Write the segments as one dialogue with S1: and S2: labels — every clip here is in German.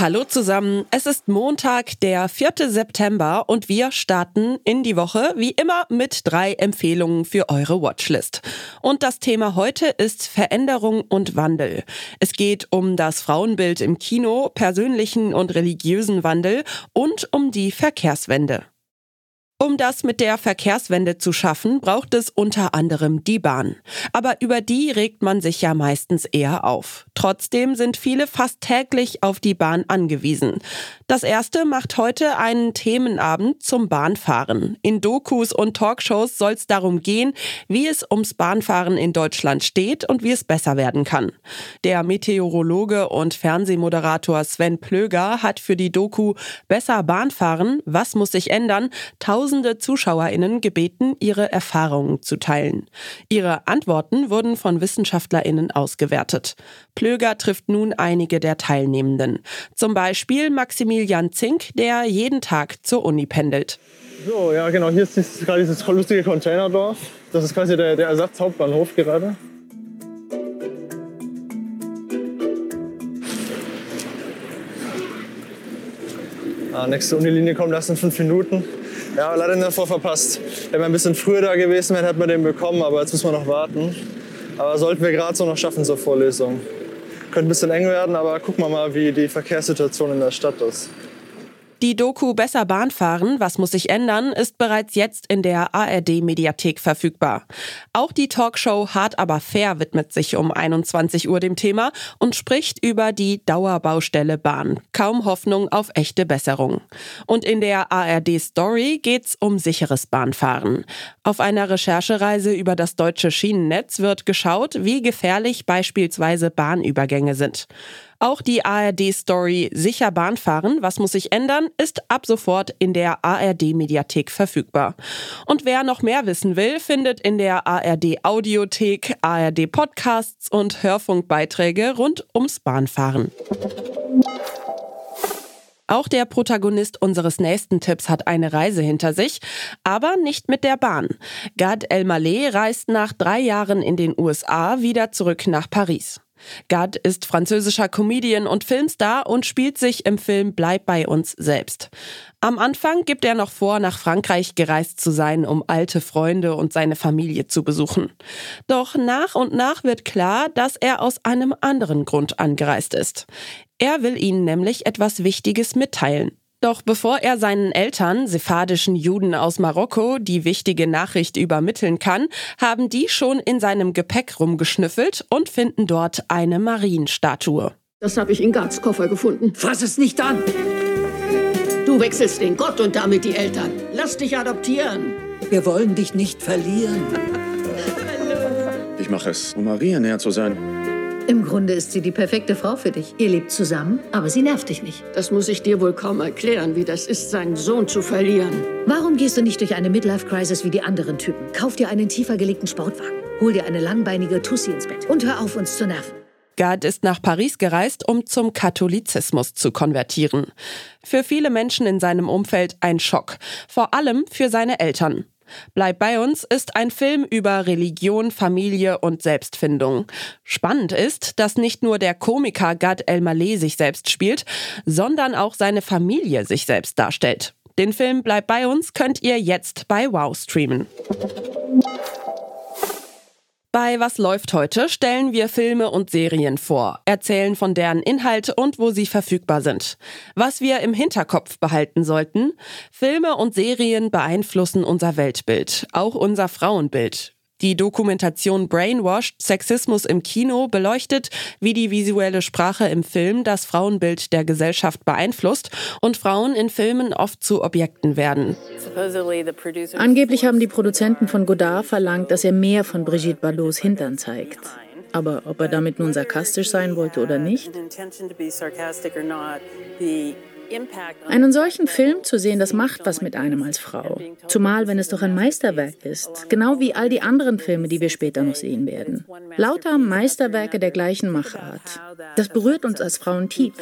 S1: Hallo zusammen, es ist Montag, der 4. September und wir starten in die Woche wie immer mit drei Empfehlungen für eure Watchlist. Und das Thema heute ist Veränderung und Wandel. Es geht um das Frauenbild im Kino, persönlichen und religiösen Wandel und um die Verkehrswende. Um das mit der Verkehrswende zu schaffen, braucht es unter anderem die Bahn. Aber über die regt man sich ja meistens eher auf. Trotzdem sind viele fast täglich auf die Bahn angewiesen. Das erste macht heute einen Themenabend zum Bahnfahren. In Dokus und Talkshows soll es darum gehen, wie es ums Bahnfahren in Deutschland steht und wie es besser werden kann. Der Meteorologe und Fernsehmoderator Sven Plöger hat für die Doku Besser Bahnfahren, was muss sich ändern, tausende ZuschauerInnen gebeten, ihre Erfahrungen zu teilen. Ihre Antworten wurden von WissenschaftlerInnen ausgewertet. Plöger trifft nun einige der Teilnehmenden. Zum Beispiel Maximilian Zink, der jeden Tag zur Uni pendelt.
S2: So, ja genau, hier ist dieses, gerade dieses lustige Containerdorf. Das ist quasi der, der Ersatzhauptbahnhof gerade. Ah, nächste Unilinie kommen lassen in fünf Minuten. Ja, leider in der Vor verpasst. Wenn wir ein bisschen früher da gewesen wären, hätten wir den bekommen, aber jetzt müssen wir noch warten. Aber sollten wir gerade so noch schaffen zur Vorlesung. Könnte ein bisschen eng werden, aber gucken wir mal, wie die Verkehrssituation in der Stadt ist.
S1: Die Doku Besser Bahn fahren, was muss sich ändern, ist bereits jetzt in der ARD Mediathek verfügbar. Auch die Talkshow Hart aber fair widmet sich um 21 Uhr dem Thema und spricht über die Dauerbaustelle Bahn. Kaum Hoffnung auf echte Besserung. Und in der ARD Story geht's um sicheres Bahnfahren. Auf einer Recherchereise über das deutsche Schienennetz wird geschaut, wie gefährlich beispielsweise Bahnübergänge sind. Auch die ARD-Story Sicher Bahnfahren, was muss sich ändern, ist ab sofort in der ARD-Mediathek verfügbar. Und wer noch mehr wissen will, findet in der ARD-Audiothek, ARD-Podcasts und Hörfunkbeiträge rund ums Bahnfahren. Auch der Protagonist unseres nächsten Tipps hat eine Reise hinter sich, aber nicht mit der Bahn. Gad Elmaleh reist nach drei Jahren in den USA wieder zurück nach Paris. Gad ist französischer Comedian und Filmstar und spielt sich im Film Bleib bei uns selbst. Am Anfang gibt er noch vor, nach Frankreich gereist zu sein, um alte Freunde und seine Familie zu besuchen. Doch nach und nach wird klar, dass er aus einem anderen Grund angereist ist. Er will ihnen nämlich etwas Wichtiges mitteilen. Doch bevor er seinen Eltern, sephardischen Juden aus Marokko, die wichtige Nachricht übermitteln kann, haben die schon in seinem Gepäck rumgeschnüffelt und finden dort eine Marienstatue.
S3: Das habe ich in Gards Koffer gefunden.
S4: Fass es nicht an!
S3: Du wechselst den Gott und damit die Eltern. Lass dich adoptieren.
S4: Wir wollen dich nicht verlieren.
S5: Ich mache es, um Maria näher zu sein.
S6: Im Grunde ist sie die perfekte Frau für dich. Ihr lebt zusammen, aber sie nervt dich nicht.
S3: Das muss ich dir wohl kaum erklären, wie das ist, seinen Sohn zu verlieren.
S6: Warum gehst du nicht durch eine Midlife-Crisis wie die anderen Typen? Kauf dir einen tiefer gelegten Sportwagen. Hol dir eine langbeinige Tussi ins Bett. Und hör auf, uns zu nerven.
S1: Gad ist nach Paris gereist, um zum Katholizismus zu konvertieren. Für viele Menschen in seinem Umfeld ein Schock. Vor allem für seine Eltern. Bleib bei uns ist ein Film über Religion, Familie und Selbstfindung. Spannend ist, dass nicht nur der Komiker Gad Elmaleh sich selbst spielt, sondern auch seine Familie sich selbst darstellt. Den Film Bleib bei uns könnt ihr jetzt bei Wow streamen. Bei Was läuft heute stellen wir Filme und Serien vor, erzählen von deren Inhalt und wo sie verfügbar sind. Was wir im Hinterkopf behalten sollten, Filme und Serien beeinflussen unser Weltbild, auch unser Frauenbild. Die Dokumentation Brainwashed Sexismus im Kino beleuchtet, wie die visuelle Sprache im Film das Frauenbild der Gesellschaft beeinflusst und Frauen in Filmen oft zu Objekten werden.
S7: Angeblich haben die Produzenten von Godard verlangt, dass er mehr von Brigitte Bardots Hintern zeigt. Aber ob er damit nun sarkastisch sein wollte oder nicht? Einen solchen Film zu sehen, das macht was mit einem als Frau. Zumal, wenn es doch ein Meisterwerk ist. Genau wie all die anderen Filme, die wir später noch sehen werden. Lauter Meisterwerke der gleichen Machart. Das berührt uns als Frauen tief.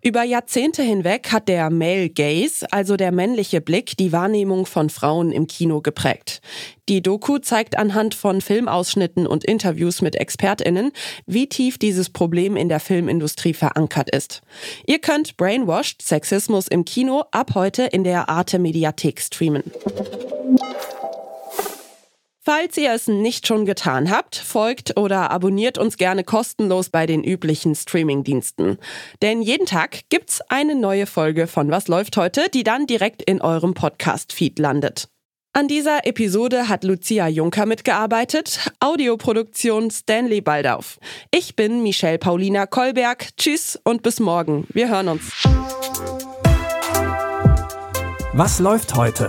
S1: Über Jahrzehnte hinweg hat der Male Gaze, also der männliche Blick, die Wahrnehmung von Frauen im Kino geprägt. Die Doku zeigt anhand von Filmausschnitten und Interviews mit Expertinnen, wie tief dieses Problem in der Filmindustrie verankert ist. Ihr könnt Brainwashed Sexismus im Kino ab heute in der Arte Mediathek streamen. Falls ihr es nicht schon getan habt, folgt oder abonniert uns gerne kostenlos bei den üblichen Streamingdiensten. Denn jeden Tag gibt's eine neue Folge von Was läuft heute, die dann direkt in eurem Podcast-Feed landet. An dieser Episode hat Lucia Juncker mitgearbeitet, Audioproduktion Stanley Baldauf. Ich bin Michelle Paulina Kolberg. Tschüss und bis morgen. Wir hören uns.
S8: Was läuft heute?